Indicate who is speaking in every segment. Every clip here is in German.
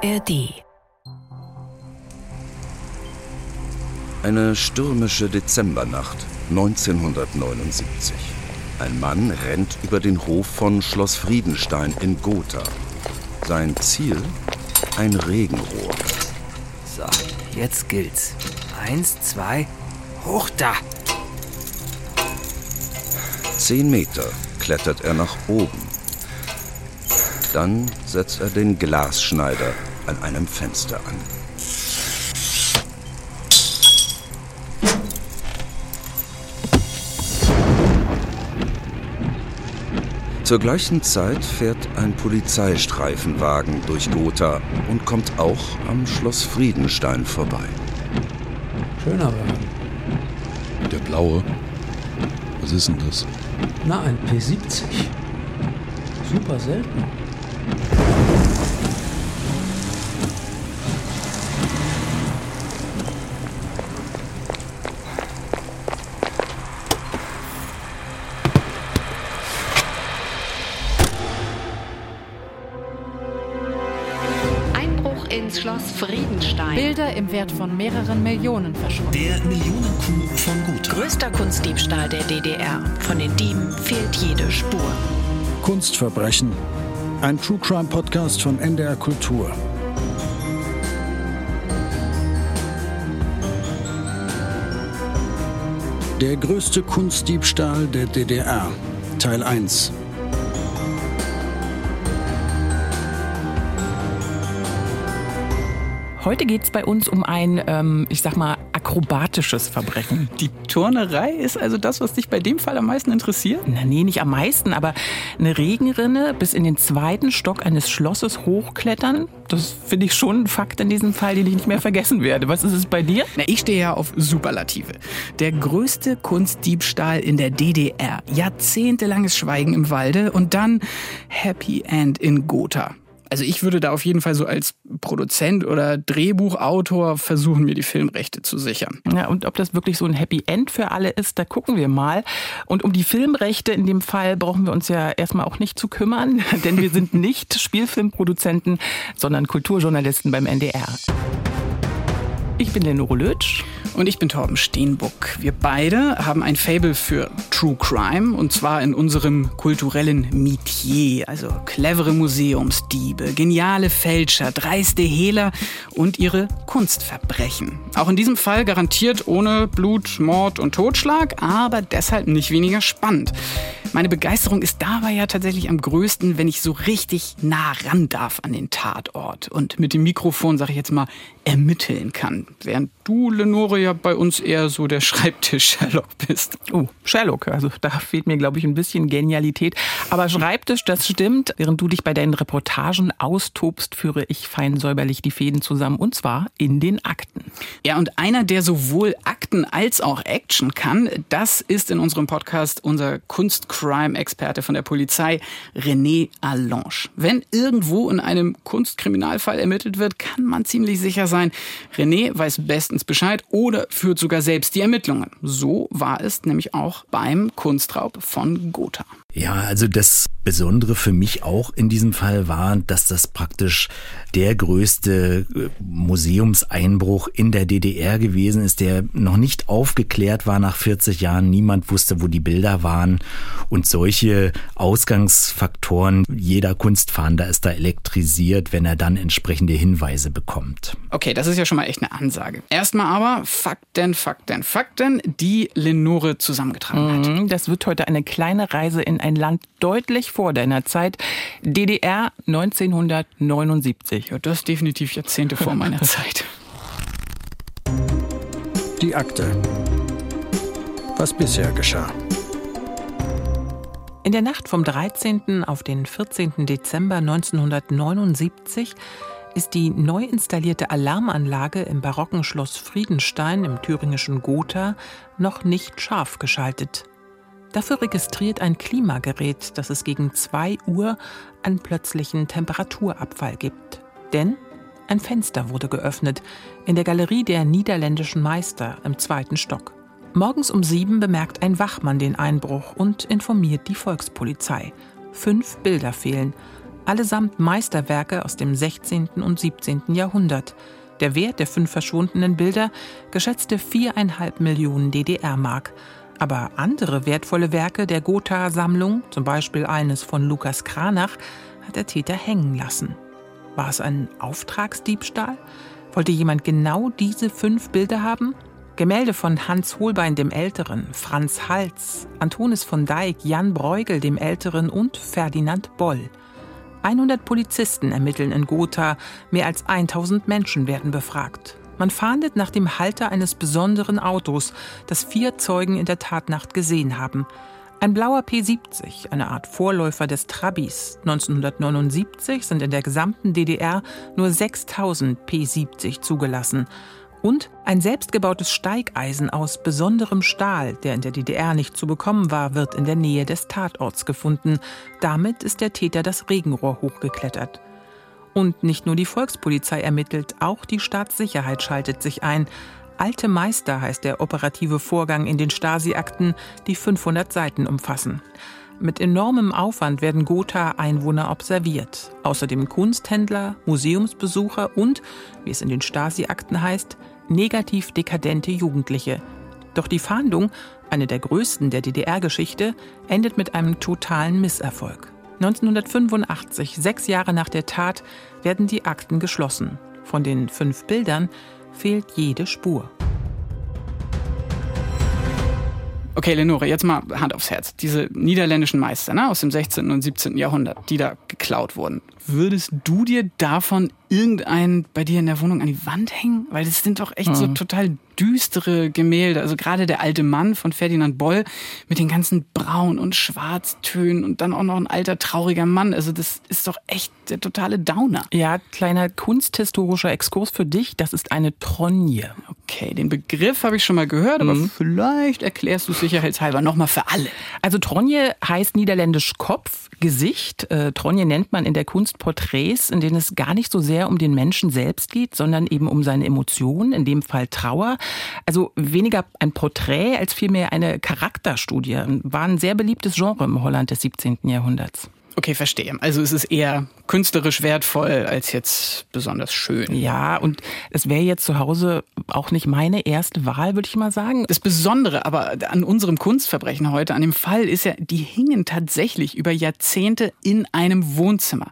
Speaker 1: ARD.
Speaker 2: Eine stürmische Dezembernacht 1979. Ein Mann rennt über den Hof von Schloss Friedenstein in Gotha. Sein Ziel? Ein Regenrohr.
Speaker 3: So, jetzt gilt's. Eins, zwei, hoch da!
Speaker 2: Zehn Meter klettert er nach oben. Dann setzt er den Glasschneider an einem Fenster an. Zur gleichen Zeit fährt ein Polizeistreifenwagen durch Gotha und kommt auch am Schloss Friedenstein vorbei.
Speaker 4: Schöner Wagen.
Speaker 5: Der blaue. Was ist denn das?
Speaker 4: Na, ein P70. Super selten.
Speaker 6: Bilder im Wert von mehreren Millionen verschwunden.
Speaker 7: Der Millionenkuh von Gotha.
Speaker 1: Größter Kunstdiebstahl der DDR. Von den Dieben fehlt jede Spur.
Speaker 8: Kunstverbrechen. Ein True Crime Podcast von NDR Kultur. Der größte Kunstdiebstahl der DDR. Teil 1.
Speaker 9: Heute geht es bei uns um ein, ähm, ich sag mal, akrobatisches Verbrechen.
Speaker 10: Die Turnerei ist also das, was dich bei dem Fall am meisten interessiert?
Speaker 9: Na nee, nicht am meisten, aber eine Regenrinne bis in den zweiten Stock eines Schlosses hochklettern, das finde ich schon ein Fakt in diesem Fall, den ich nicht mehr vergessen werde. Was ist es bei dir?
Speaker 10: Na, ich stehe ja auf Superlative. Der größte Kunstdiebstahl in der DDR. Jahrzehntelanges Schweigen im Walde und dann Happy End in Gotha. Also ich würde da auf jeden Fall so als Produzent oder Drehbuchautor versuchen, mir die Filmrechte zu sichern.
Speaker 9: Ja, und ob das wirklich so ein Happy End für alle ist, da gucken wir mal. Und um die Filmrechte in dem Fall brauchen wir uns ja erstmal auch nicht zu kümmern, denn wir sind nicht Spielfilmproduzenten, sondern Kulturjournalisten beim NDR. Ich bin Lenore Lötsch.
Speaker 10: Und ich bin Torben Steenbuck. Wir beide haben ein Fable für True Crime und zwar in unserem kulturellen Metier. Also clevere Museumsdiebe, geniale Fälscher, dreiste Hehler und ihre Kunstverbrechen. Auch in diesem Fall garantiert ohne Blut, Mord und Totschlag, aber deshalb nicht weniger spannend. Meine Begeisterung ist dabei ja tatsächlich am größten, wenn ich so richtig nah ran darf an den Tatort und mit dem Mikrofon, sag ich jetzt mal, ermitteln kann. Während du, Lenore, ja bei uns eher so der Schreibtisch-Sherlock bist.
Speaker 9: Oh, Sherlock, also da fehlt mir, glaube ich, ein bisschen Genialität. Aber Schreibtisch, das stimmt. Während du dich bei deinen Reportagen austobst, führe ich fein säuberlich die Fäden zusammen und zwar in den Akten.
Speaker 10: Ja, und einer, der sowohl Akten als auch Action kann, das ist in unserem Podcast unser Kunst-Crime-Experte von der Polizei, René Allange. Wenn irgendwo in einem Kunstkriminalfall ermittelt wird, kann man ziemlich sicher sein, René weiß bestens Bescheid oder führt sogar selbst die Ermittlungen. So war es nämlich auch beim Kunstraub von Gotha.
Speaker 3: Ja, also das Besondere für mich auch in diesem Fall war, dass das praktisch der größte äh, Museumseinbruch in der DDR gewesen ist, der noch nicht aufgeklärt war nach 40 Jahren. Niemand wusste, wo die Bilder waren. Und solche Ausgangsfaktoren, jeder Kunstfahnder ist da elektrisiert, wenn er dann entsprechende Hinweise bekommt.
Speaker 10: Okay, das ist ja schon mal echt eine Ansage. Erstmal aber Fakten, Fakten, Fakten, die Lenore zusammengetragen hat.
Speaker 9: Mhm, Das wird heute eine kleine Reise in ein Land deutlich vor deiner Zeit. DDR 1979.
Speaker 10: Ja, das ist definitiv Jahrzehnte vor meiner Zeit.
Speaker 8: Die Akte. Was bisher geschah.
Speaker 9: In der Nacht vom 13. auf den 14. Dezember 1979 ist die neu installierte Alarmanlage im barocken Schloss Friedenstein im thüringischen Gotha noch nicht scharf geschaltet. Dafür registriert ein Klimagerät, dass es gegen 2 Uhr einen plötzlichen Temperaturabfall gibt. Denn ein Fenster wurde geöffnet in der Galerie der niederländischen Meister im zweiten Stock. Morgens um sieben bemerkt ein Wachmann den Einbruch und informiert die Volkspolizei. Fünf Bilder fehlen. Allesamt Meisterwerke aus dem 16. und 17. Jahrhundert. Der Wert der fünf verschwundenen Bilder geschätzte viereinhalb Millionen DDR-Mark. Aber andere wertvolle Werke der Gotha-Sammlung, zum Beispiel eines von Lukas Kranach, hat der Täter hängen lassen. War es ein Auftragsdiebstahl? Wollte jemand genau diese fünf Bilder haben? Gemälde von Hans Holbein dem Älteren, Franz Hals, Antonis von Dijk, Jan Bruegel dem Älteren und Ferdinand Boll. 100 Polizisten ermitteln in Gotha, mehr als 1000 Menschen werden befragt. Man fahndet nach dem Halter eines besonderen Autos, das vier Zeugen in der Tatnacht gesehen haben. Ein blauer P70, eine Art Vorläufer des Trabis. 1979 sind in der gesamten DDR nur 6000 P70 zugelassen. Und ein selbstgebautes Steigeisen aus besonderem Stahl, der in der DDR nicht zu bekommen war, wird in der Nähe des Tatorts gefunden. Damit ist der Täter das Regenrohr hochgeklettert. Und nicht nur die Volkspolizei ermittelt, auch die Staatssicherheit schaltet sich ein. Alte Meister heißt der operative Vorgang in den Stasi-Akten, die 500 Seiten umfassen. Mit enormem Aufwand werden Gotha-Einwohner observiert. Außerdem Kunsthändler, Museumsbesucher und, wie es in den Stasi-Akten heißt, negativ dekadente Jugendliche. Doch die Fahndung, eine der größten der DDR-Geschichte, endet mit einem totalen Misserfolg. 1985, sechs Jahre nach der Tat, werden die Akten geschlossen. Von den fünf Bildern fehlt jede Spur.
Speaker 10: Okay, Lenore, jetzt mal Hand aufs Herz. Diese niederländischen Meister ne, aus dem 16. und 17. Jahrhundert, die da geklaut wurden. Würdest du dir davon irgendeinen bei dir in der Wohnung an die Wand hängen? Weil das sind doch echt mhm. so total düstere Gemälde. Also gerade der alte Mann von Ferdinand Boll mit den ganzen Braun- und Schwarztönen und dann auch noch ein alter trauriger Mann. Also das ist doch echt der totale Downer.
Speaker 9: Ja, kleiner kunsthistorischer Exkurs für dich. Das ist eine Tronje.
Speaker 10: Okay, den Begriff habe ich schon mal gehört, aber mhm. vielleicht erklärst du es sicherheitshalber nochmal für alle.
Speaker 9: Also Tronje heißt niederländisch Kopf, Gesicht. Äh, Tronje nennt man in der Kunst Porträts, in denen es gar nicht so sehr um den Menschen selbst geht, sondern eben um seine Emotionen, in dem Fall Trauer. Also weniger ein Porträt als vielmehr eine Charakterstudie. War ein sehr beliebtes Genre im Holland des 17. Jahrhunderts.
Speaker 10: Okay, verstehe. Also es ist eher künstlerisch wertvoll als jetzt besonders schön.
Speaker 9: Ja, und es wäre jetzt zu Hause auch nicht meine erste Wahl, würde ich mal sagen.
Speaker 10: Das Besondere aber an unserem Kunstverbrechen heute, an dem Fall, ist ja, die hingen tatsächlich über Jahrzehnte in einem Wohnzimmer.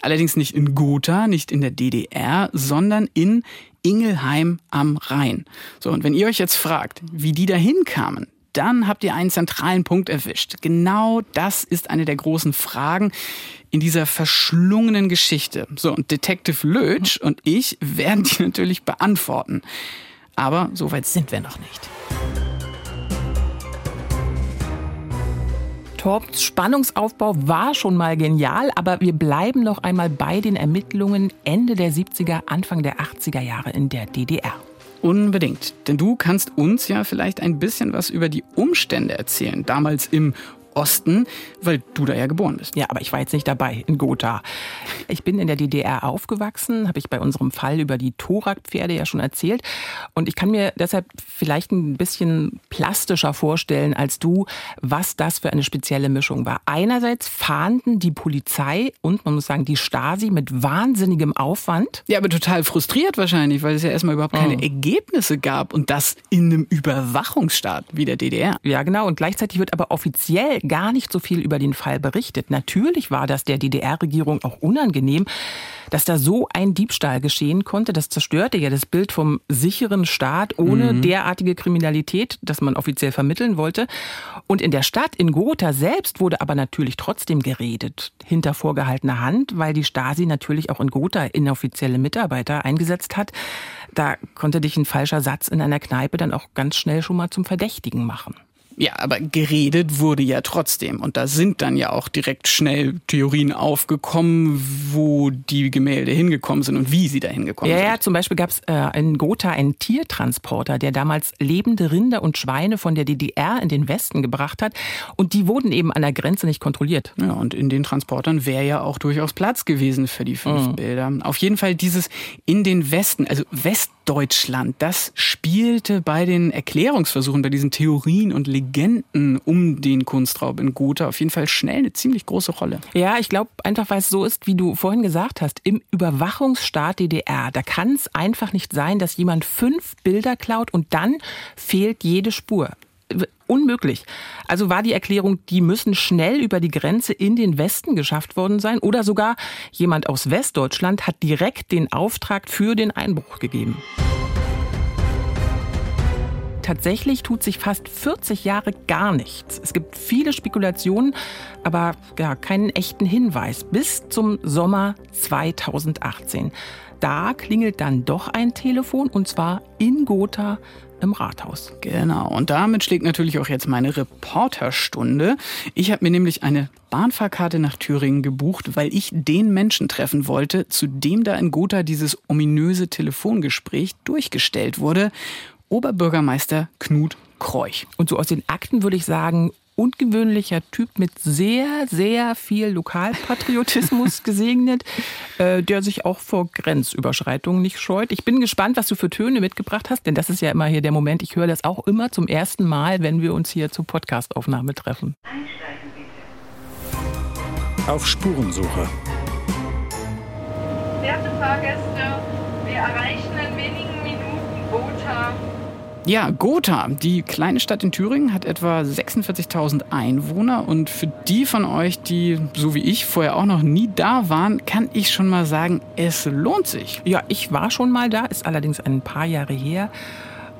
Speaker 10: Allerdings nicht in Gotha, nicht in der DDR, sondern in Ingelheim am Rhein. So, und wenn ihr euch jetzt fragt, wie die da hinkamen, dann habt ihr einen zentralen Punkt erwischt. Genau das ist eine der großen Fragen in dieser verschlungenen Geschichte. So, und Detective Lötsch und ich werden die natürlich beantworten. Aber so weit sind wir noch nicht.
Speaker 9: Torps Spannungsaufbau war schon mal genial, aber wir bleiben noch einmal bei den Ermittlungen Ende der 70er, Anfang der 80er Jahre in der DDR.
Speaker 10: Unbedingt. Denn du kannst uns ja vielleicht ein bisschen was über die Umstände erzählen, damals im Osten, weil du da ja geboren bist.
Speaker 9: Ja, aber ich war jetzt nicht dabei in Gotha. Ich bin in der DDR aufgewachsen, habe ich bei unserem Fall über die Thorak-Pferde ja schon erzählt. Und ich kann mir deshalb vielleicht ein bisschen plastischer vorstellen als du, was das für eine spezielle Mischung war. Einerseits fahnden die Polizei und man muss sagen die Stasi mit wahnsinnigem Aufwand.
Speaker 10: Ja, aber total frustriert wahrscheinlich, weil es ja erstmal überhaupt keine oh. Ergebnisse gab und das in einem Überwachungsstaat wie der DDR.
Speaker 9: Ja, genau. Und gleichzeitig wird aber offiziell gar nicht so viel über den Fall berichtet. Natürlich war das der DDR-Regierung auch unangenehm, dass da so ein Diebstahl geschehen konnte. Das zerstörte ja das Bild vom sicheren Staat ohne mhm. derartige Kriminalität, das man offiziell vermitteln wollte. Und in der Stadt, in Gotha selbst, wurde aber natürlich trotzdem geredet, hinter vorgehaltener Hand, weil die Stasi natürlich auch in Gotha inoffizielle Mitarbeiter eingesetzt hat. Da konnte dich ein falscher Satz in einer Kneipe dann auch ganz schnell schon mal zum Verdächtigen machen.
Speaker 10: Ja, aber geredet wurde ja trotzdem. Und da sind dann ja auch direkt schnell Theorien aufgekommen, wo die Gemälde hingekommen sind und wie sie da hingekommen
Speaker 9: ja,
Speaker 10: sind.
Speaker 9: Ja, zum Beispiel gab es äh, in Gotha einen Tiertransporter, der damals lebende Rinder und Schweine von der DDR in den Westen gebracht hat. Und die wurden eben an der Grenze nicht kontrolliert.
Speaker 10: Ja, und in den Transportern wäre ja auch durchaus Platz gewesen für die fünf mhm. Bilder. Auf jeden Fall dieses in den Westen, also Westdeutschland, das spielte bei den Erklärungsversuchen, bei diesen Theorien und Legenden Legenden um den Kunstraub in Gotha auf jeden Fall schnell eine ziemlich große Rolle.
Speaker 9: Ja, ich glaube einfach, weil es so ist, wie du vorhin gesagt hast, im Überwachungsstaat DDR, da kann es einfach nicht sein, dass jemand fünf Bilder klaut und dann fehlt jede Spur unmöglich. Also war die Erklärung, die müssen schnell über die Grenze in den Westen geschafft worden sein oder sogar jemand aus Westdeutschland hat direkt den Auftrag für den Einbruch gegeben. Tatsächlich tut sich fast 40 Jahre gar nichts. Es gibt viele Spekulationen, aber ja, keinen echten Hinweis bis zum Sommer 2018. Da klingelt dann doch ein Telefon und zwar in Gotha im Rathaus.
Speaker 10: Genau, und damit schlägt natürlich auch jetzt meine Reporterstunde. Ich habe mir nämlich eine Bahnfahrkarte nach Thüringen gebucht, weil ich den Menschen treffen wollte, zu dem da in Gotha dieses ominöse Telefongespräch durchgestellt wurde. Oberbürgermeister Knut Kreuch.
Speaker 9: Und so aus den Akten würde ich sagen, ungewöhnlicher Typ mit sehr, sehr viel Lokalpatriotismus gesegnet, äh, der sich auch vor Grenzüberschreitungen nicht scheut. Ich bin gespannt, was du für Töne mitgebracht hast, denn das ist ja immer hier der Moment. Ich höre das auch immer zum ersten Mal, wenn wir uns hier zur Podcastaufnahme treffen.
Speaker 8: Auf Spurensuche.
Speaker 11: Werte Fahrgäste, wir erreichen in wenigen Minuten Gotha.
Speaker 10: Ja, Gotha, die kleine Stadt in Thüringen, hat etwa 46.000 Einwohner. Und für die von euch, die so wie ich vorher auch noch nie da waren, kann ich schon mal sagen, es lohnt sich.
Speaker 9: Ja, ich war schon mal da, ist allerdings ein paar Jahre her.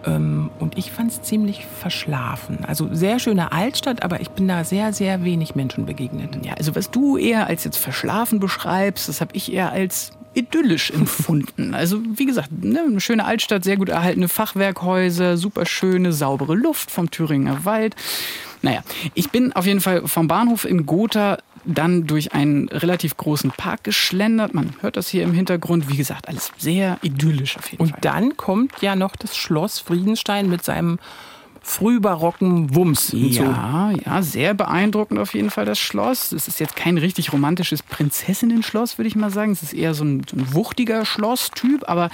Speaker 9: Ähm, und ich fand es ziemlich verschlafen. Also sehr schöne Altstadt, aber ich bin da sehr, sehr wenig Menschen begegnet.
Speaker 10: Ja, also was du eher als jetzt verschlafen beschreibst, das habe ich eher als idyllisch empfunden. Also wie gesagt, ne, eine schöne Altstadt, sehr gut erhaltene Fachwerkhäuser, super schöne, saubere Luft vom Thüringer Wald. Naja, ich bin auf jeden Fall vom Bahnhof in Gotha dann durch einen relativ großen Park geschlendert. Man hört das hier im Hintergrund. Wie gesagt, alles sehr idyllisch auf jeden
Speaker 9: Und
Speaker 10: Fall.
Speaker 9: Und dann kommt ja noch das Schloss Friedenstein mit seinem frühbarocken Wumms
Speaker 10: hinzu. Ja, ja, sehr beeindruckend auf jeden Fall das Schloss. Es ist jetzt kein richtig romantisches Prinzessinnen-Schloss, würde ich mal sagen. Es ist eher so ein, so ein wuchtiger Schlosstyp, aber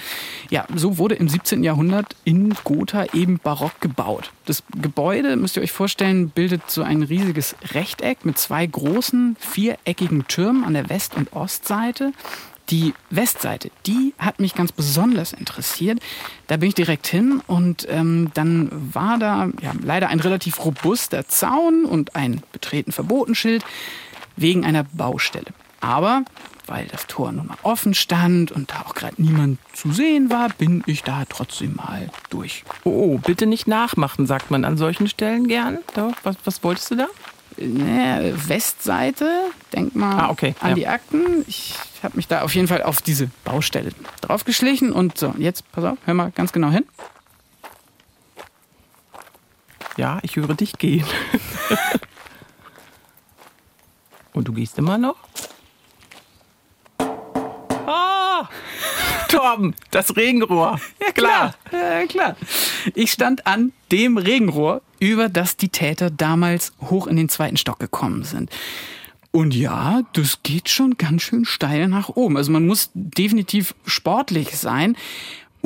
Speaker 10: ja, so wurde im 17. Jahrhundert in Gotha eben barock gebaut. Das Gebäude, müsst ihr euch vorstellen, bildet so ein riesiges Rechteck mit zwei großen, viereckigen Türmen an der West- und Ostseite. Die Westseite, die hat mich ganz besonders interessiert. Da bin ich direkt hin und ähm, dann war da ja, leider ein relativ robuster Zaun und ein Betreten Verbotenschild wegen einer Baustelle. Aber weil das Tor nun mal offen stand und da auch gerade niemand zu sehen war, bin ich da trotzdem mal durch.
Speaker 9: Oh, oh, bitte nicht nachmachen, sagt man an solchen Stellen gern. Was, was wolltest du da?
Speaker 10: Ne, Westseite, denk mal
Speaker 9: ah, okay.
Speaker 10: an
Speaker 9: ja.
Speaker 10: die Akten. Ich habe mich da auf jeden Fall auf diese Baustelle draufgeschlichen und so, jetzt pass auf, hör mal ganz genau hin.
Speaker 9: Ja, ich höre dich gehen. und du gehst immer noch? Torben, das Regenrohr.
Speaker 10: Ja, klar. Ja, klar. Ich stand an dem Regenrohr, über das die Täter damals hoch in den zweiten Stock gekommen sind. Und ja, das geht schon ganz schön steil nach oben. Also man muss definitiv sportlich sein.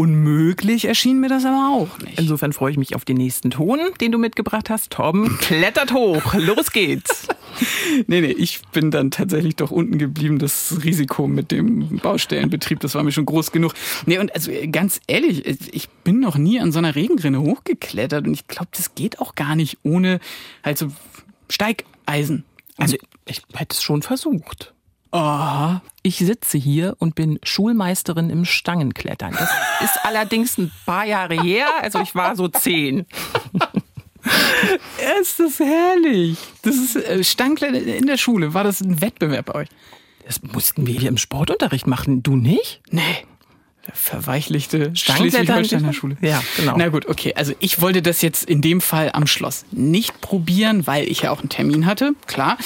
Speaker 10: Unmöglich erschien mir das aber auch nicht.
Speaker 9: Insofern freue ich mich auf den nächsten Ton, den du mitgebracht hast. Torben klettert hoch. Los geht's.
Speaker 10: nee, nee, ich bin dann tatsächlich doch unten geblieben. Das Risiko mit dem Baustellenbetrieb, das war mir schon groß genug. Nee, und also ganz ehrlich, ich bin noch nie an so einer Regenrinne hochgeklettert und ich glaube, das geht auch gar nicht ohne halt so Steigeisen.
Speaker 9: Also ich hätte es schon versucht.
Speaker 10: Oh.
Speaker 9: Ich sitze hier und bin Schulmeisterin im Stangenklettern. Das ist allerdings ein paar Jahre her, also ich war so zehn.
Speaker 10: ist das herrlich. Das ist äh, Stangenklettern in der Schule. War das ein Wettbewerb bei euch?
Speaker 9: Das mussten wir hier im Sportunterricht machen. Du nicht?
Speaker 10: Nee. Verweichlichte Schleswig-Holsteiner Schule.
Speaker 9: Ja, genau.
Speaker 10: Na gut, okay. Also ich wollte das jetzt in dem Fall am Schloss nicht probieren, weil ich ja auch einen Termin hatte. Klar.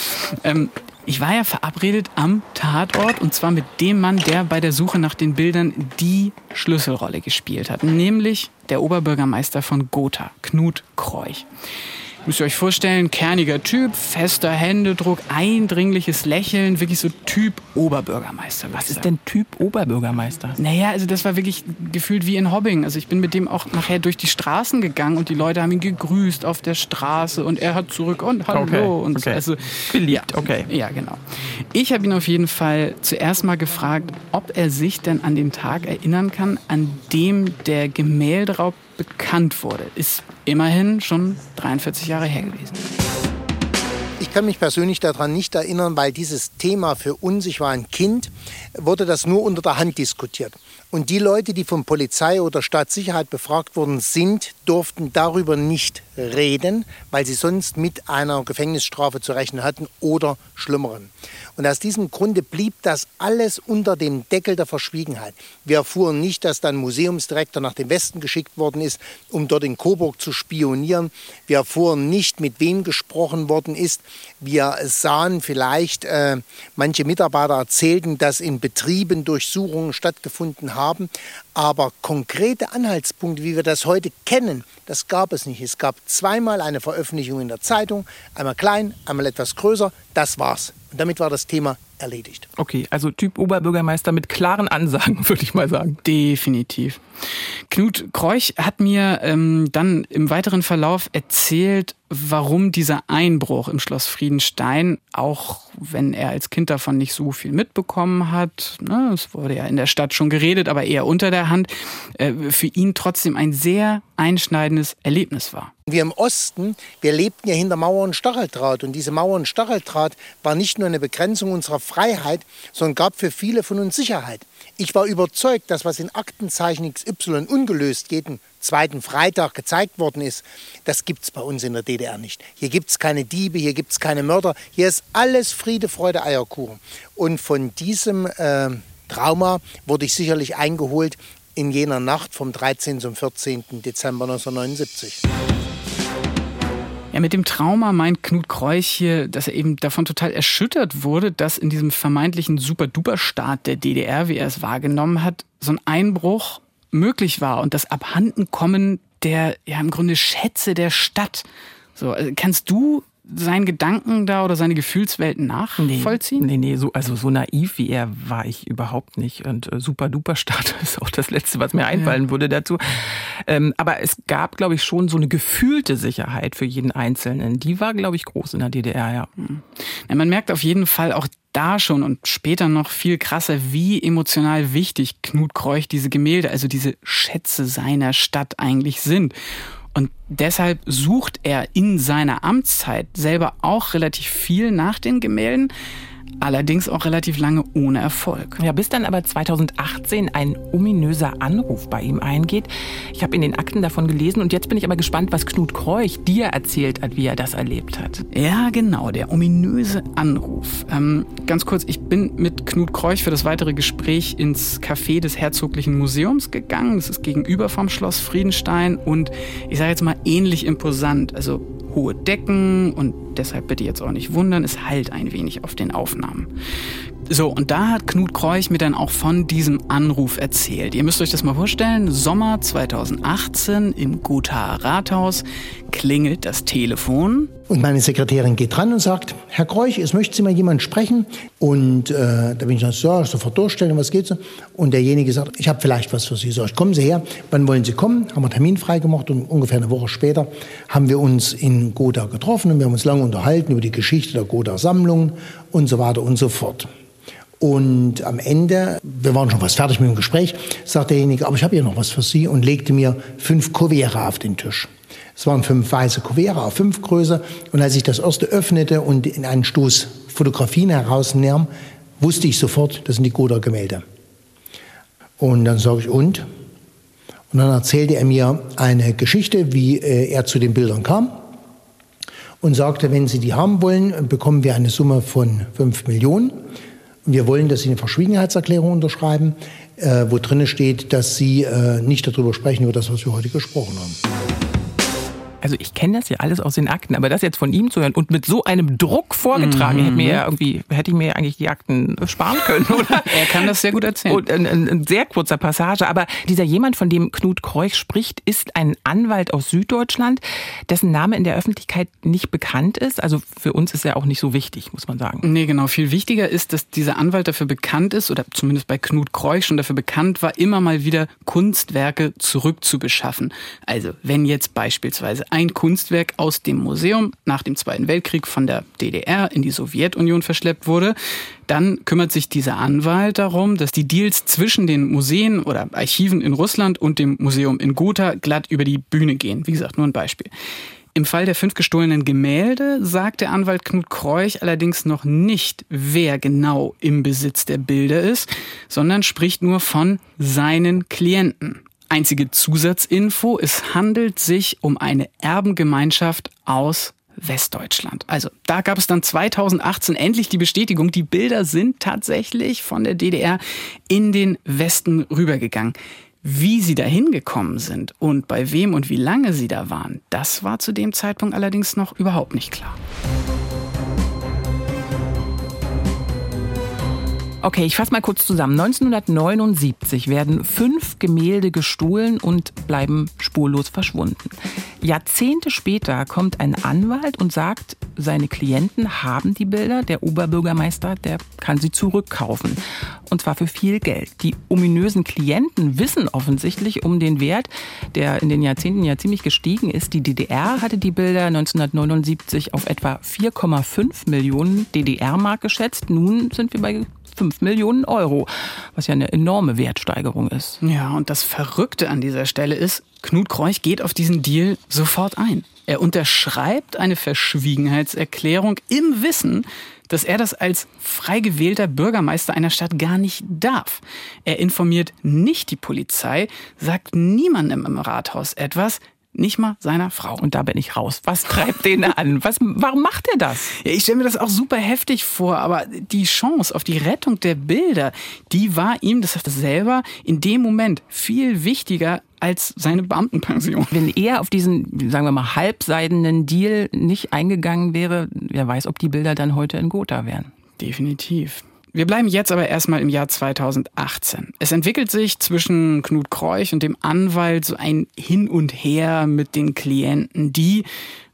Speaker 10: Ähm, ich war ja verabredet am Tatort und zwar mit dem Mann, der bei der Suche nach den Bildern die Schlüsselrolle gespielt hat, nämlich der Oberbürgermeister von Gotha, Knut Kreuch. Müsst ihr euch vorstellen, kerniger Typ, fester Händedruck, eindringliches Lächeln, wirklich so Typ Oberbürgermeister.
Speaker 9: Was ist denn Typ Oberbürgermeister?
Speaker 10: Naja, also das war wirklich gefühlt wie in Hobbing. Also ich bin mit dem auch nachher durch die Straßen gegangen und die Leute haben ihn gegrüßt auf der Straße und er hat zurück und hallo
Speaker 9: Okay,
Speaker 10: und
Speaker 9: okay.
Speaker 10: also
Speaker 9: Beliebt,
Speaker 10: ja,
Speaker 9: okay.
Speaker 10: Ja, genau. Ich habe ihn auf jeden Fall zuerst mal gefragt, ob er sich denn an den Tag erinnern kann, an dem der Gemälderaub bekannt wurde. Ist immerhin schon 43 Jahre her gewesen.
Speaker 12: Ich kann mich persönlich daran nicht erinnern, weil dieses Thema für uns, ich war ein Kind, wurde das nur unter der Hand diskutiert. Und die Leute, die von Polizei oder Staatssicherheit befragt worden sind, durften darüber nicht reden, weil sie sonst mit einer Gefängnisstrafe zu rechnen hatten oder schlimmeren. Und aus diesem Grunde blieb das alles unter dem Deckel der Verschwiegenheit. Wir erfuhren nicht, dass dann Museumsdirektor nach dem Westen geschickt worden ist, um dort in Coburg zu spionieren. Wir erfuhren nicht, mit wem gesprochen worden ist. Wir sahen vielleicht, äh, manche Mitarbeiter erzählten, dass in Betrieben Durchsuchungen stattgefunden haben. Aber konkrete Anhaltspunkte, wie wir das heute kennen, das gab es nicht. Es gab zweimal eine Veröffentlichung in der Zeitung, einmal klein, einmal etwas größer. Das war's. Und damit war das Thema erledigt.
Speaker 9: Okay, also Typ Oberbürgermeister mit klaren Ansagen, würde ich mal sagen.
Speaker 10: Definitiv. Knut Kreuch hat mir ähm, dann im weiteren Verlauf erzählt, warum dieser Einbruch im Schloss Friedenstein, auch wenn er als Kind davon nicht so viel mitbekommen hat, ne, es wurde ja in der Stadt schon geredet, aber eher unter der Hand, äh, für ihn trotzdem ein sehr einschneidendes Erlebnis war.
Speaker 12: Wir im Osten, wir lebten ja hinter Mauer und Stacheldraht. Und diese Mauer und Stacheldraht war nicht nur eine Begrenzung unserer Freiheit, sondern gab für viele von uns Sicherheit. Ich war überzeugt, dass was in Aktenzeichen XY ungelöst jeden zweiten Freitag gezeigt worden ist, das gibt es bei uns in der DDR nicht. Hier gibt es keine Diebe, hier gibt es keine Mörder, hier ist alles Friede, Freude, Eierkuchen. Und von diesem äh, Trauma wurde ich sicherlich eingeholt in jener Nacht vom 13. zum 14. Dezember 1979.
Speaker 10: Ja, mit dem Trauma meint Knut Kreuch hier, dass er eben davon total erschüttert wurde, dass in diesem vermeintlichen Super-Duper-Staat der DDR, wie er es wahrgenommen hat, so ein Einbruch möglich war und das Abhandenkommen der, ja, im Grunde Schätze der Stadt. So, also kannst du seinen Gedanken da oder seine Gefühlswelten nachvollziehen?
Speaker 9: Nee, nee, so, also so naiv wie er war ich überhaupt nicht. Und äh, super duper Start ist auch das Letzte, was mir einfallen
Speaker 10: Ja.
Speaker 9: würde dazu. Ähm, aber es gab, glaube ich, schon so eine gefühlte Sicherheit für jeden Einzelnen. Die war, glaube ich, groß in der DDR, ja.
Speaker 10: Ja, man merkt auf jeden Fall auch da schon und später noch viel krasser, wie emotional wichtig Knut Kreuch diese Gemälde, also diese Schätze seiner Stadt eigentlich sind. Und deshalb sucht er in seiner Amtszeit selber auch relativ viel nach den Gemälden, allerdings auch relativ lange ohne Erfolg.
Speaker 9: Ja, bis dann aber 2018 ein ominöser Anruf bei ihm eingeht. Ich habe in den Akten davon gelesen und jetzt bin ich aber gespannt, was Knut Kreuch dir erzählt hat, wie er das erlebt hat.
Speaker 10: Ja, genau, der ominöse Anruf. Ähm, ganz kurz, ich bin mit Knut Kreuch für das weitere Gespräch ins Café des Herzoglichen Museums gegangen. Das ist gegenüber vom Schloss Friedenstein und ich sage jetzt mal ähnlich imposant. Also hohe Decken und deshalb bitte jetzt auch nicht wundern, es halt ein wenig auf den Aufnahmen. So, und da hat Knut Kreuch mir dann auch von diesem Anruf erzählt. Ihr müsst euch das mal vorstellen, Sommer 2018 im Gothaer Rathaus klingelt das Telefon.
Speaker 12: Und meine Sekretärin geht dran und sagt, Herr Kreuch, es möchte Sie mal jemand sprechen. Und äh, da bin ich dann so, sofort durchstellen, was geht's? Und derjenige sagt, ich habe vielleicht was für Sie. Ich, kommen Sie her, wann wollen Sie kommen? Haben wir Termin freigemacht und ungefähr eine Woche später haben wir uns in Gotha getroffen und wir haben uns lange unterhalten über die Geschichte der Gotha-Sammlung und so weiter und so fort. Und am Ende, wir waren schon fast fertig mit dem Gespräch, sagt derjenige, aber ich habe hier noch was für Sie und legte mir fünf Kuvere auf den Tisch. Es waren fünf weiße Kuvere auf fünf Größe. Und als ich das erste öffnete und in einen Stoß Fotografien herausnahm, wusste ich sofort, das sind die Goda-Gemälde. Und dann sage ich, und? Und dann erzählte er mir eine Geschichte, wie äh, er zu den Bildern kam. Und sagte, wenn Sie die haben wollen, bekommen wir eine Summe von fünf Millionen. Wir wollen, dass Sie eine Verschwiegenheitserklärung unterschreiben, äh, wo drin steht, dass Sie äh, nicht darüber sprechen, über das, was wir heute gesprochen haben.
Speaker 9: Also ich kenne das ja alles aus den Akten, aber das jetzt von ihm zu hören und mit so einem Druck vorgetragen, mhm. hätte mir ja irgendwie, hätte ich mir eigentlich die Akten sparen können, oder?
Speaker 10: er kann das sehr gut erzählen.
Speaker 9: Und ein, ein, ein sehr kurzer Passage. Aber dieser jemand, von dem Knut Kreuch spricht, ist ein Anwalt aus Süddeutschland, dessen Name in der Öffentlichkeit nicht bekannt ist. Also für uns ist er auch nicht so wichtig, muss man sagen.
Speaker 10: Nee, genau. Viel wichtiger ist, dass dieser Anwalt dafür bekannt ist, oder zumindest bei Knut Kreuch schon dafür bekannt war, immer mal wieder Kunstwerke zurückzubeschaffen. Also wenn jetzt beispielsweise ein Kunstwerk aus dem Museum nach dem Zweiten Weltkrieg von der DDR in die Sowjetunion verschleppt wurde, dann kümmert sich dieser Anwalt darum, dass die Deals zwischen den Museen oder Archiven in Russland und dem Museum in Gotha glatt über die Bühne gehen. Wie gesagt, nur ein Beispiel. Im Fall der fünf gestohlenen Gemälde sagt der Anwalt Knut Kreuch allerdings noch nicht, wer genau im Besitz der Bilder ist, sondern spricht nur von seinen Klienten. Einzige Zusatzinfo, es handelt sich um eine Erbengemeinschaft aus Westdeutschland. Also da gab es dann 2018 endlich die Bestätigung, die Bilder sind tatsächlich von der DDR in den Westen rübergegangen. Wie sie dahin gekommen sind und bei wem und wie lange sie da waren, das war zu dem Zeitpunkt allerdings noch überhaupt nicht klar.
Speaker 9: Okay, ich fasse mal kurz zusammen. 1979 werden fünf Gemälde gestohlen und bleiben spurlos verschwunden. Jahrzehnte später kommt ein Anwalt und sagt, seine Klienten haben die Bilder. Der Oberbürgermeister, der kann sie zurückkaufen. Und zwar für viel Geld. Die ominösen Klienten wissen offensichtlich um den Wert, der in den Jahrzehnten ja ziemlich gestiegen ist. Die DDR hatte die Bilder 1979 auf etwa 4,5 Millionen DDR-Mark geschätzt. Nun sind wir bei 5 Millionen Euro, was ja eine enorme Wertsteigerung ist.
Speaker 10: Ja, und das Verrückte an dieser Stelle ist, Knut Kreuch geht auf diesen Deal sofort ein. Er unterschreibt eine Verschwiegenheitserklärung im Wissen, dass er das als frei gewählter Bürgermeister einer Stadt gar nicht darf. Er informiert nicht die Polizei, sagt niemandem im Rathaus etwas, nicht mal seiner Frau.
Speaker 9: Und da bin ich raus. Was treibt den an? Was, warum macht er das?
Speaker 10: Ja, ich stelle mir das auch super heftig vor, aber die Chance auf die Rettung der Bilder, die war ihm, das sagt er selber, in dem Moment viel wichtiger als seine Beamtenpension.
Speaker 9: Wenn er auf diesen, sagen wir mal, halbseidenen Deal nicht eingegangen wäre, wer weiß, ob die Bilder dann heute in Gotha wären.
Speaker 10: Definitiv. Wir bleiben jetzt aber erstmal im Jahr 2018. Es entwickelt sich zwischen Knut Kreuch und dem Anwalt so ein Hin und Her mit den Klienten, die,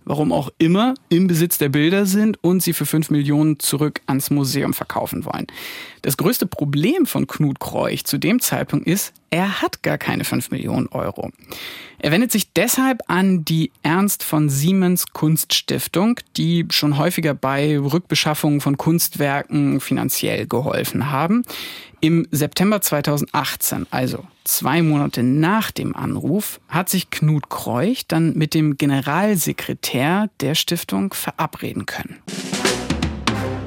Speaker 10: warum auch immer, im Besitz der Bilder sind und sie für 5 Millionen zurück ans Museum verkaufen wollen. Das größte Problem von Knut Kreuch zu dem Zeitpunkt ist, er hat gar keine 5 Millionen Euro. Er wendet sich deshalb an die Ernst von Siemens Kunststiftung, die schon häufiger bei Rückbeschaffungen von Kunstwerken finanziell geholfen haben. Im September 2018, also zwei Monate nach dem Anruf, hat sich Knut Kreuch dann mit dem Generalsekretär der Stiftung verabreden können.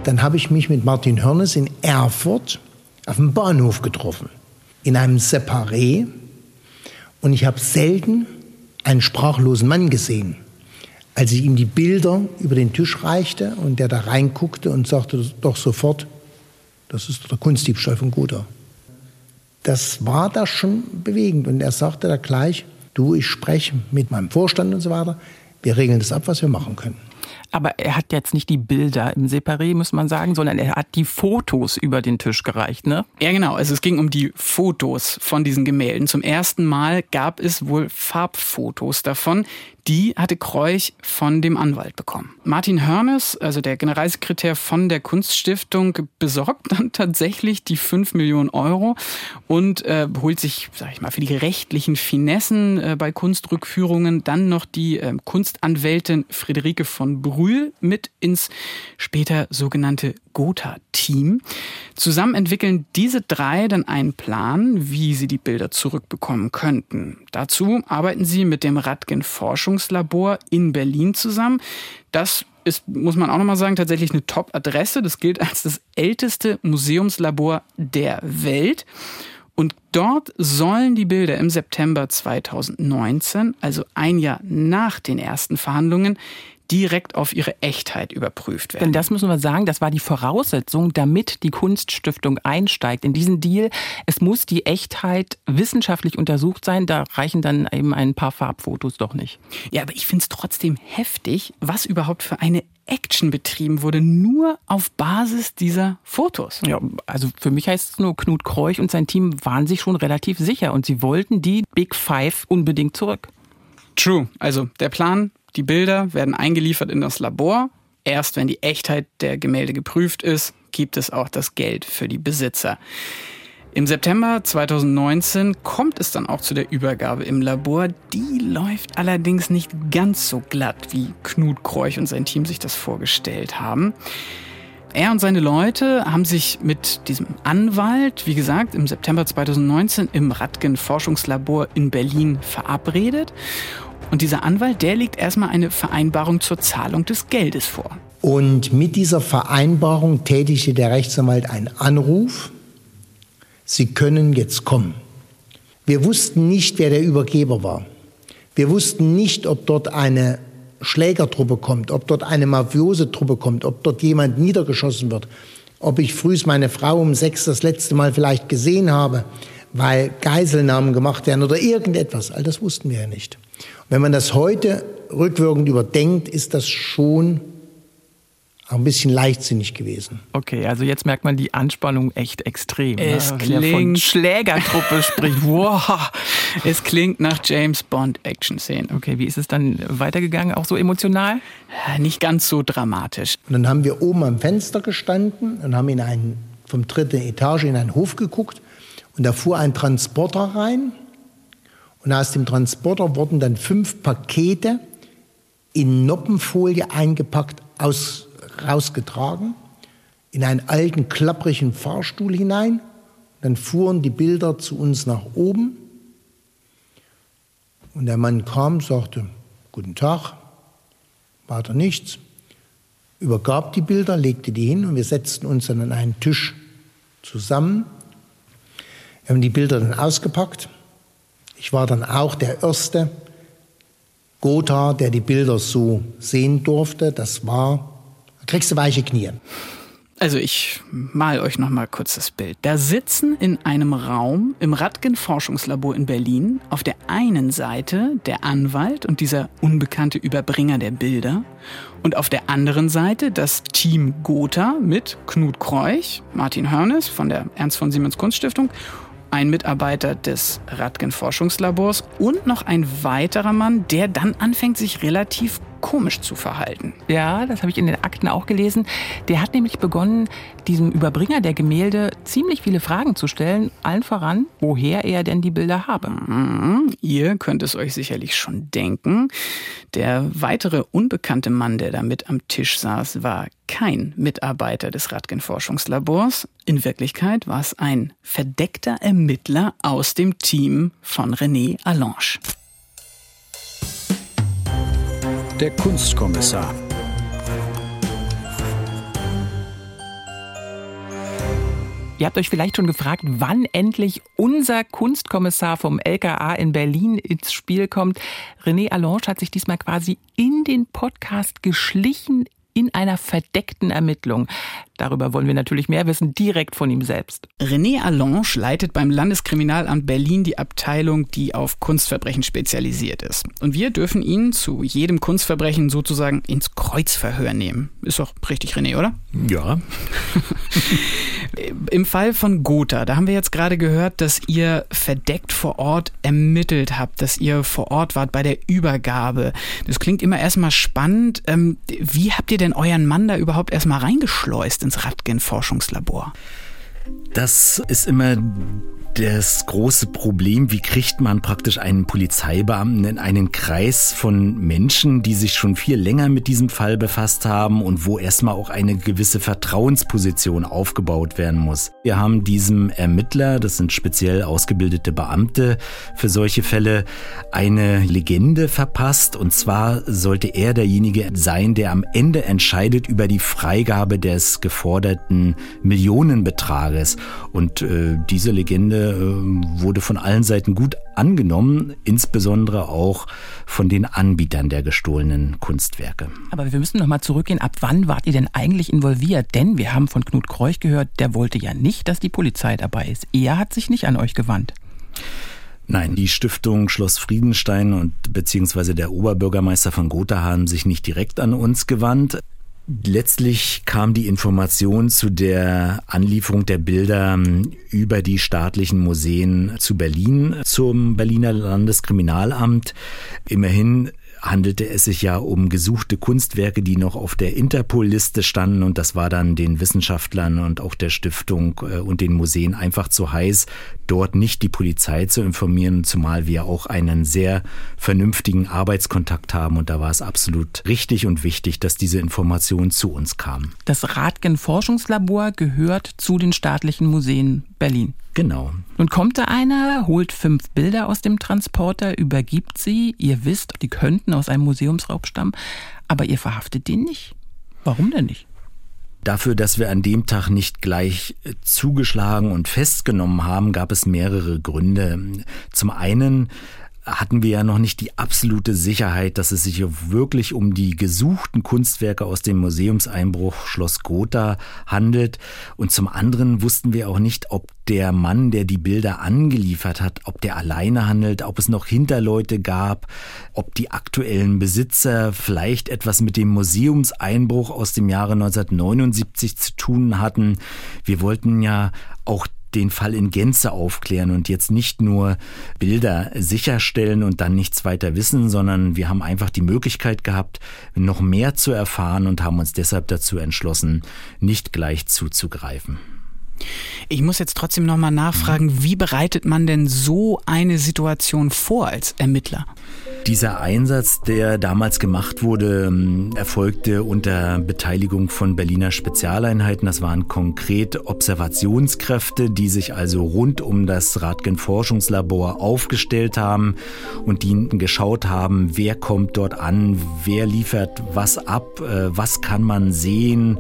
Speaker 12: Dann habe ich mich mit Martin Hörnes in Erfurt auf dem Bahnhof getroffen, in einem Separé. Und ich habe selten einen sprachlosen Mann gesehen. Als ich ihm die Bilder über den Tisch reichte und der da reinguckte und sagte doch sofort, das ist der Kunstdiebstahl von Gotha. Das war da schon bewegend. Und er sagte da gleich, du, ich spreche mit meinem Vorstand und so weiter. Wir regeln das ab, was wir machen können.
Speaker 9: Aber er hat jetzt nicht die Bilder im Separé, muss man sagen, sondern er hat die Fotos über den Tisch gereicht, ne?
Speaker 10: Ja, genau. Also es ging um die Fotos von diesen Gemälden. Zum ersten Mal gab es wohl Farbfotos davon, die hatte Kreuch von dem Anwalt bekommen. Martin Hörnes, also der Generalsekretär von der Kunststiftung, besorgt dann tatsächlich die 5 Millionen Euro und äh, holt sich, sag ich mal, für die rechtlichen Finessen äh, bei Kunstrückführungen dann noch die äh, Kunstanwältin Friederike von Brühl mit ins später sogenannte Gotha-Team. Zusammen entwickeln diese drei dann einen Plan, wie sie die Bilder zurückbekommen könnten. Dazu arbeiten sie mit dem Radgen Forschung Forschungslabor in Berlin zusammen. Das ist, muss man auch nochmal sagen, tatsächlich eine Top-Adresse. Das gilt als das älteste Museumslabor der Welt. Und dort sollen die Bilder im September 2019, also ein Jahr nach den ersten Verhandlungen, direkt auf ihre Echtheit überprüft werden.
Speaker 9: Denn das müssen wir sagen, das war die Voraussetzung, damit die Kunststiftung einsteigt in diesen Deal. Es muss die Echtheit wissenschaftlich untersucht sein. Da reichen dann eben ein paar Farbfotos doch nicht.
Speaker 10: Ja, aber ich finde es trotzdem heftig, was überhaupt für eine Action betrieben wurde, nur auf Basis dieser Fotos.
Speaker 9: Ja, also für mich heißt es nur, Knut Kreuch und sein Team waren sich schon relativ sicher und sie wollten die Big Five unbedingt zurück.
Speaker 10: True. Also der Plan, die Bilder werden eingeliefert in das Labor. Erst wenn die Echtheit der Gemälde geprüft ist, gibt es auch das Geld für die Besitzer. Im September 2019 kommt es dann auch zu der Übergabe im Labor. Die läuft allerdings nicht ganz so glatt, wie Knut Kreuch und sein Team sich das vorgestellt haben. Er und seine Leute haben sich mit diesem Anwalt, wie gesagt, im September 2019 im Radgen Forschungslabor in Berlin verabredet. Und dieser Anwalt, der legt erstmal eine Vereinbarung zur Zahlung des Geldes vor.
Speaker 12: Und mit dieser Vereinbarung tätigte der Rechtsanwalt einen Anruf Sie können jetzt kommen. Wir wussten nicht, wer der Übergeber war. Wir wussten nicht, ob dort eine Schlägertruppe kommt, ob dort eine mafiose Truppe kommt, ob dort jemand niedergeschossen wird, ob ich frühs meine Frau um sechs das letzte Mal vielleicht gesehen habe, weil Geiselnahmen gemacht werden oder irgendetwas. All das wussten wir ja nicht. Wenn man das heute rückwirkend überdenkt, ist das schon ein bisschen leichtsinnig gewesen.
Speaker 9: Okay, also jetzt merkt man die Anspannung echt extrem.
Speaker 10: Es
Speaker 9: ne?
Speaker 10: klingt
Speaker 9: von Schlägertruppe spricht. Wow.
Speaker 10: Es klingt nach James Bond Action-Szenen.
Speaker 9: Okay, wie ist es dann weitergegangen? Auch so emotional?
Speaker 10: Nicht ganz so dramatisch.
Speaker 12: Und dann haben wir oben am Fenster gestanden und haben in einen, vom dritten Etage in einen Hof geguckt und da fuhr ein Transporter rein und aus dem Transporter wurden dann fünf Pakete in Noppenfolie eingepackt aus rausgetragen in einen alten, klapprigen Fahrstuhl hinein. Dann fuhren die Bilder zu uns nach oben. Und der Mann kam, sagte, guten Tag, weiter nichts, übergab die Bilder, legte die hin und wir setzten uns dann an einen Tisch zusammen. Wir haben die Bilder dann ausgepackt. Ich war dann auch der Erste, Gotha, der die Bilder so sehen durfte. Das war kriegst du weiche Knie.
Speaker 10: Also ich mal euch noch mal kurz das Bild. Da sitzen in einem Raum im Radgen Forschungslabor in Berlin auf der einen Seite der Anwalt und dieser unbekannte Überbringer der Bilder und auf der anderen Seite das Team Gotha mit Knut Kreuch, Martin Hörnes von der Ernst von Siemens Kunststiftung ein Mitarbeiter des Radgen Forschungslabors und noch ein weiterer Mann, der dann anfängt, sich relativ komisch zu verhalten.
Speaker 9: Ja, das habe ich in den Akten auch gelesen. Der hat nämlich begonnen, diesem Überbringer der Gemälde ziemlich viele Fragen zu stellen, allen voran, woher er denn die Bilder habe.
Speaker 10: Mhm. Ihr könnt es euch sicherlich schon denken. Der weitere unbekannte Mann, der da mit am Tisch saß, war kein Mitarbeiter des Radgen Forschungslabors. In Wirklichkeit war es ein verdeckter Ermittler aus dem Team von René Allange.
Speaker 8: Der Kunstkommissar.
Speaker 9: Ihr habt euch vielleicht schon gefragt, wann endlich unser Kunstkommissar vom LKA in Berlin ins Spiel kommt. René Allange hat sich diesmal quasi in den Podcast geschlichen, in einer verdeckten Ermittlung. Darüber wollen wir natürlich mehr wissen, direkt von ihm selbst.
Speaker 10: René Allange leitet beim Landeskriminalamt Berlin die Abteilung, die auf Kunstverbrechen spezialisiert ist. Und wir dürfen ihn zu jedem Kunstverbrechen sozusagen ins Kreuzverhör nehmen. Ist doch richtig, René, oder?
Speaker 3: Ja.
Speaker 10: Im Fall von Gotha, da haben wir jetzt gerade gehört, dass ihr verdeckt vor Ort ermittelt habt, dass ihr vor Ort wart bei der Übergabe. Das klingt immer erstmal spannend. Ähm, wie habt ihr denn euren Mann da überhaupt erstmal reingeschleust ins Radgen-Forschungslabor?
Speaker 3: Das ist immer das große Problem, wie kriegt man praktisch einen Polizeibeamten in einen Kreis von Menschen, die sich schon viel länger mit diesem Fall befasst haben und wo erstmal auch eine gewisse Vertrauensposition aufgebaut werden muss. Wir haben diesem Ermittler, das sind speziell ausgebildete Beamte für solche Fälle, eine Legende verpasst. Und zwar sollte er derjenige sein, der am Ende entscheidet über die Freigabe des geforderten Millionenbetrages und äh, diese Legende äh, wurde von allen Seiten gut angenommen, insbesondere auch von den Anbietern der gestohlenen Kunstwerke.
Speaker 9: Aber wir müssen noch mal zurückgehen. Ab wann wart ihr denn eigentlich involviert? Denn wir haben von Knut Kreuch gehört, der wollte ja nicht, dass die Polizei dabei ist. Er hat sich nicht an euch gewandt.
Speaker 3: Nein, die Stiftung Schloss Friedenstein und beziehungsweise der Oberbürgermeister von Gotha haben sich nicht direkt an uns gewandt. Letztlich kam die Information zu der Anlieferung der Bilder ähm, über die staatlichen Museen zu Berlin zum Berliner Landeskriminalamt. Immerhin handelte es sich ja um gesuchte Kunstwerke, die noch auf der Interpol-Liste standen und das war dann den Wissenschaftlern und auch der Stiftung äh, und den Museen einfach zu heiß, dort nicht die Polizei zu informieren, zumal wir auch einen sehr vernünftigen Arbeitskontakt haben und da war es absolut richtig und wichtig, dass diese Information zu uns kam.
Speaker 9: Das Radgen Forschungslabor gehört zu den staatlichen Museen Berlin.
Speaker 3: Genau.
Speaker 9: Nun kommt da einer, holt fünf Bilder aus dem Transporter, übergibt sie. Ihr wisst, die könnten aus einem Museumsraub stammen, aber ihr verhaftet den nicht. Warum denn nicht?
Speaker 3: Dafür, dass wir an dem Tag nicht gleich äh, zugeschlagen und festgenommen haben, gab es mehrere Gründe. Zum einen hatten wir ja noch nicht die absolute Sicherheit, dass es sich wirklich um die gesuchten Kunstwerke aus dem Museumseinbruch Schloss Gotha handelt. Und zum anderen wussten wir auch nicht, ob der Mann, der die Bilder angeliefert hat, ob der alleine handelt, ob es noch Hinterleute gab, ob die aktuellen Besitzer vielleicht etwas mit dem Museumseinbruch aus dem Jahre 1979 zu tun hatten. Wir wollten ja auch den Fall in Gänze aufklären und jetzt nicht nur Bilder sicherstellen und dann nichts weiter wissen, sondern wir haben einfach die Möglichkeit gehabt, noch mehr zu erfahren und haben uns deshalb dazu entschlossen, nicht gleich zuzugreifen.
Speaker 10: Ich muss jetzt trotzdem nochmal nachfragen, wie bereitet man denn so eine Situation vor als Ermittler?
Speaker 3: Dieser Einsatz, der damals gemacht wurde, ähm, erfolgte unter Beteiligung von Berliner Spezialeinheiten. Das waren konkret Observationskräfte, die sich also rund um das Radgen Forschungslabor aufgestellt haben und die geschaut haben, wer kommt dort an, wer liefert was ab, äh, was kann man sehen,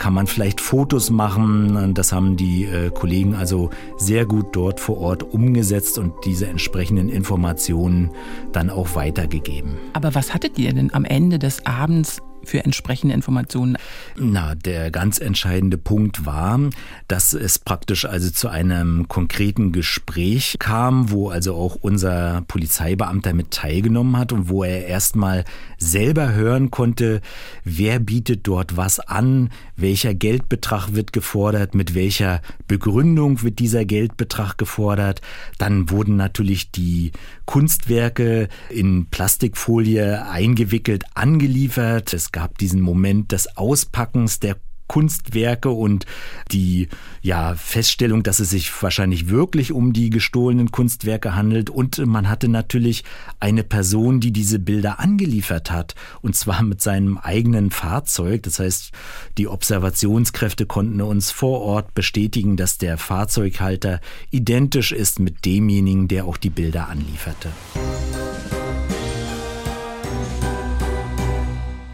Speaker 3: kann man vielleicht Fotos machen. Das haben die äh, Kollegen also sehr gut dort vor Ort umgesetzt und diese entsprechenden Informationen dann auch weitergegeben.
Speaker 9: Aber was hattet ihr denn am Ende des Abends für entsprechende Informationen?
Speaker 3: Na, der ganz entscheidende Punkt war, dass es praktisch also zu einem konkreten Gespräch kam, wo also auch unser Polizeibeamter mit teilgenommen hat und wo er erstmal selber hören konnte, wer bietet dort was an, welcher Geldbetrag wird gefordert, mit welcher Begründung wird dieser Geldbetrag gefordert. Dann wurden natürlich die Kunstwerke in Plastikfolie eingewickelt angeliefert. Es gab diesen Moment des Auspackens der Kunstwerke und die ja, Feststellung, dass es sich wahrscheinlich wirklich um die gestohlenen Kunstwerke handelt. Und man hatte natürlich eine Person, die diese Bilder angeliefert hat, und zwar mit seinem eigenen Fahrzeug. Das heißt, die Observationskräfte konnten uns vor Ort bestätigen, dass der Fahrzeughalter identisch ist mit demjenigen, der auch die Bilder anlieferte.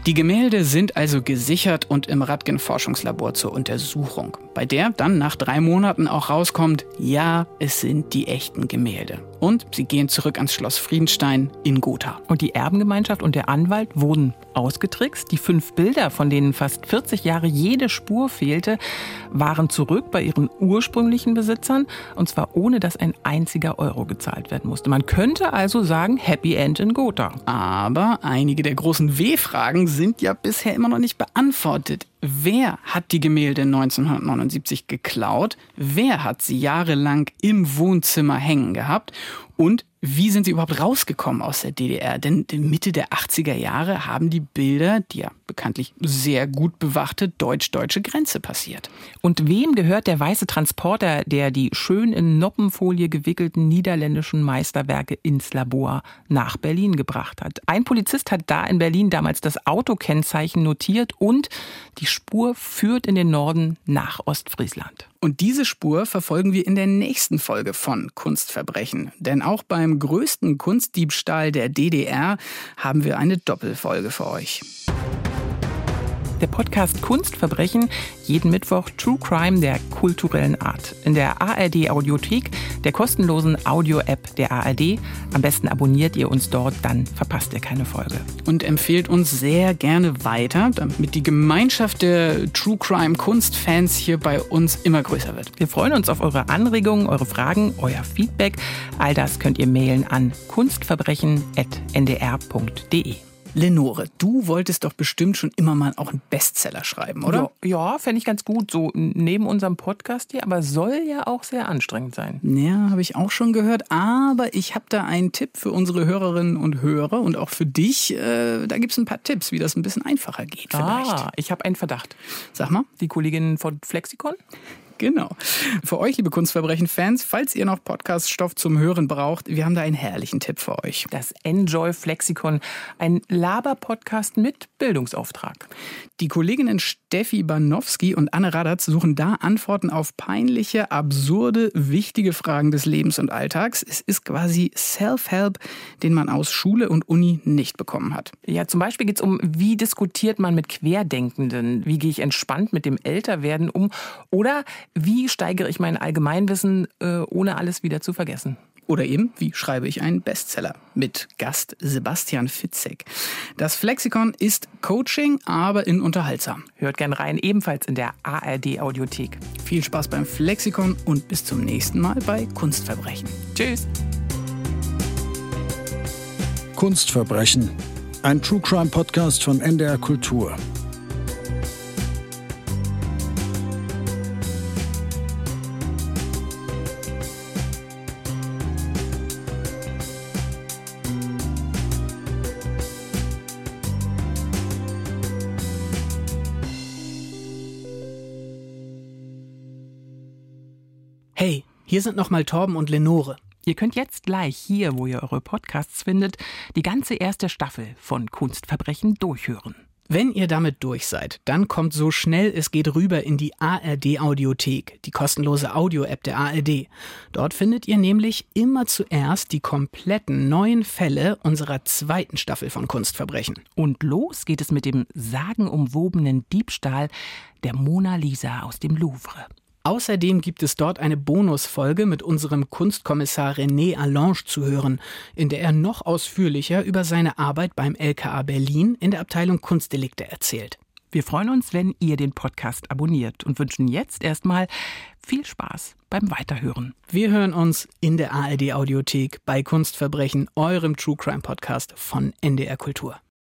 Speaker 10: Die Gemälde sind also gesichert und im Radgen Forschungslabor zur Untersuchung, bei der dann nach drei Monaten auch rauskommt, ja, es sind die echten Gemälde. Und sie gehen zurück ans Schloss Friedenstein in Gotha.
Speaker 9: Und die Erbengemeinschaft und der Anwalt wurden ausgetrickst. Die fünf Bilder, von denen fast 40 Jahre jede Spur fehlte, waren zurück bei ihren ursprünglichen Besitzern. Und zwar ohne, dass ein einziger Euro gezahlt werden musste. Man könnte also sagen, Happy End in Gotha.
Speaker 10: Aber einige der großen W-Fragen sind ja bisher immer noch nicht beantwortet. Wer hat die Gemälde 1979 geklaut? Wer hat sie jahrelang im Wohnzimmer hängen gehabt? Und wie sind sie überhaupt rausgekommen aus der DDR? Denn Mitte der 80er Jahre haben die Bilder, die ja bekanntlich sehr gut bewachte deutsch-deutsche Grenze passiert.
Speaker 9: Und wem gehört der weiße Transporter, der die schön in Noppenfolie gewickelten niederländischen Meisterwerke ins Labor nach Berlin gebracht hat? Ein Polizist hat da in Berlin damals das Autokennzeichen notiert und die Spur führt in den Norden nach Ostfriesland.
Speaker 10: Und diese Spur verfolgen wir in der nächsten Folge von Kunstverbrechen. Denn auch beim größten Kunstdiebstahl der DDR haben wir eine Doppelfolge für euch.
Speaker 9: Der Podcast Kunstverbrechen, jeden Mittwoch True Crime der kulturellen Art. In der ARD Audiothek, der kostenlosen Audio-App der ARD. Am besten abonniert ihr uns dort, dann verpasst ihr keine Folge.
Speaker 10: Und empfehlt uns sehr gerne weiter, damit die Gemeinschaft der True Crime Kunstfans hier bei uns immer größer wird.
Speaker 9: Wir freuen uns auf eure Anregungen, eure Fragen, euer Feedback. All das könnt ihr mailen an kunstverbrechen.ndr.de.
Speaker 10: Lenore, du wolltest doch bestimmt schon immer mal auch einen Bestseller schreiben, oder?
Speaker 9: Ja, ja fände ich ganz gut, so neben unserem Podcast hier, aber soll ja auch sehr anstrengend sein.
Speaker 10: Ja, habe ich auch schon gehört, aber ich habe da einen Tipp für unsere Hörerinnen und Hörer und auch für dich. Äh, da gibt es ein paar Tipps, wie das ein bisschen einfacher geht vielleicht.
Speaker 9: Ah, ich habe einen Verdacht.
Speaker 10: Sag mal.
Speaker 9: Die Kollegin von Flexikon?
Speaker 10: Genau. Für euch, liebe Kunstverbrechen-Fans, falls ihr noch Podcast-Stoff zum Hören braucht, wir haben da einen herrlichen Tipp für euch.
Speaker 9: Das Enjoy Flexikon, ein Laber-Podcast mit Bildungsauftrag.
Speaker 10: Die Kolleginnen Steffi Banowski und Anne Radatz suchen da Antworten auf peinliche, absurde, wichtige Fragen des Lebens und Alltags. Es ist quasi Self-Help, den man aus Schule und Uni nicht bekommen hat.
Speaker 9: Ja, zum Beispiel geht es um, wie diskutiert man mit Querdenkenden? Wie gehe ich entspannt mit dem Älterwerden um? Oder wie steigere ich mein Allgemeinwissen, äh, ohne alles wieder zu vergessen?
Speaker 10: Oder eben, wie schreibe ich einen Bestseller? Mit Gast Sebastian Fitzek. Das Flexikon ist Coaching, aber in unterhaltsam.
Speaker 9: Hört gern rein, ebenfalls in der ARD Audiothek.
Speaker 10: Viel Spaß beim Flexikon und bis zum nächsten Mal bei Kunstverbrechen.
Speaker 9: Tschüss.
Speaker 8: Kunstverbrechen. Ein True Crime Podcast von NDR Kultur.
Speaker 10: Hier sind nochmal Torben und Lenore.
Speaker 9: Ihr könnt jetzt gleich hier, wo ihr eure Podcasts findet, die ganze erste Staffel von Kunstverbrechen durchhören.
Speaker 10: Wenn ihr damit durch seid, dann kommt so schnell es geht rüber in die ARD Audiothek, die kostenlose Audio-App der ARD. Dort findet ihr nämlich immer zuerst die kompletten neuen Fälle unserer zweiten Staffel von Kunstverbrechen.
Speaker 9: Und los geht es mit dem sagenumwobenen Diebstahl der Mona Lisa aus dem Louvre.
Speaker 10: Außerdem gibt es dort eine Bonusfolge mit unserem Kunstkommissar René Allange zu hören, in der er noch ausführlicher über seine Arbeit beim LKA Berlin in der Abteilung Kunstdelikte erzählt.
Speaker 9: Wir freuen uns, wenn ihr den Podcast abonniert und wünschen jetzt erstmal viel Spaß beim Weiterhören.
Speaker 10: Wir hören uns in der ARD Audiothek bei Kunstverbrechen, eurem True Crime Podcast von NDR Kultur.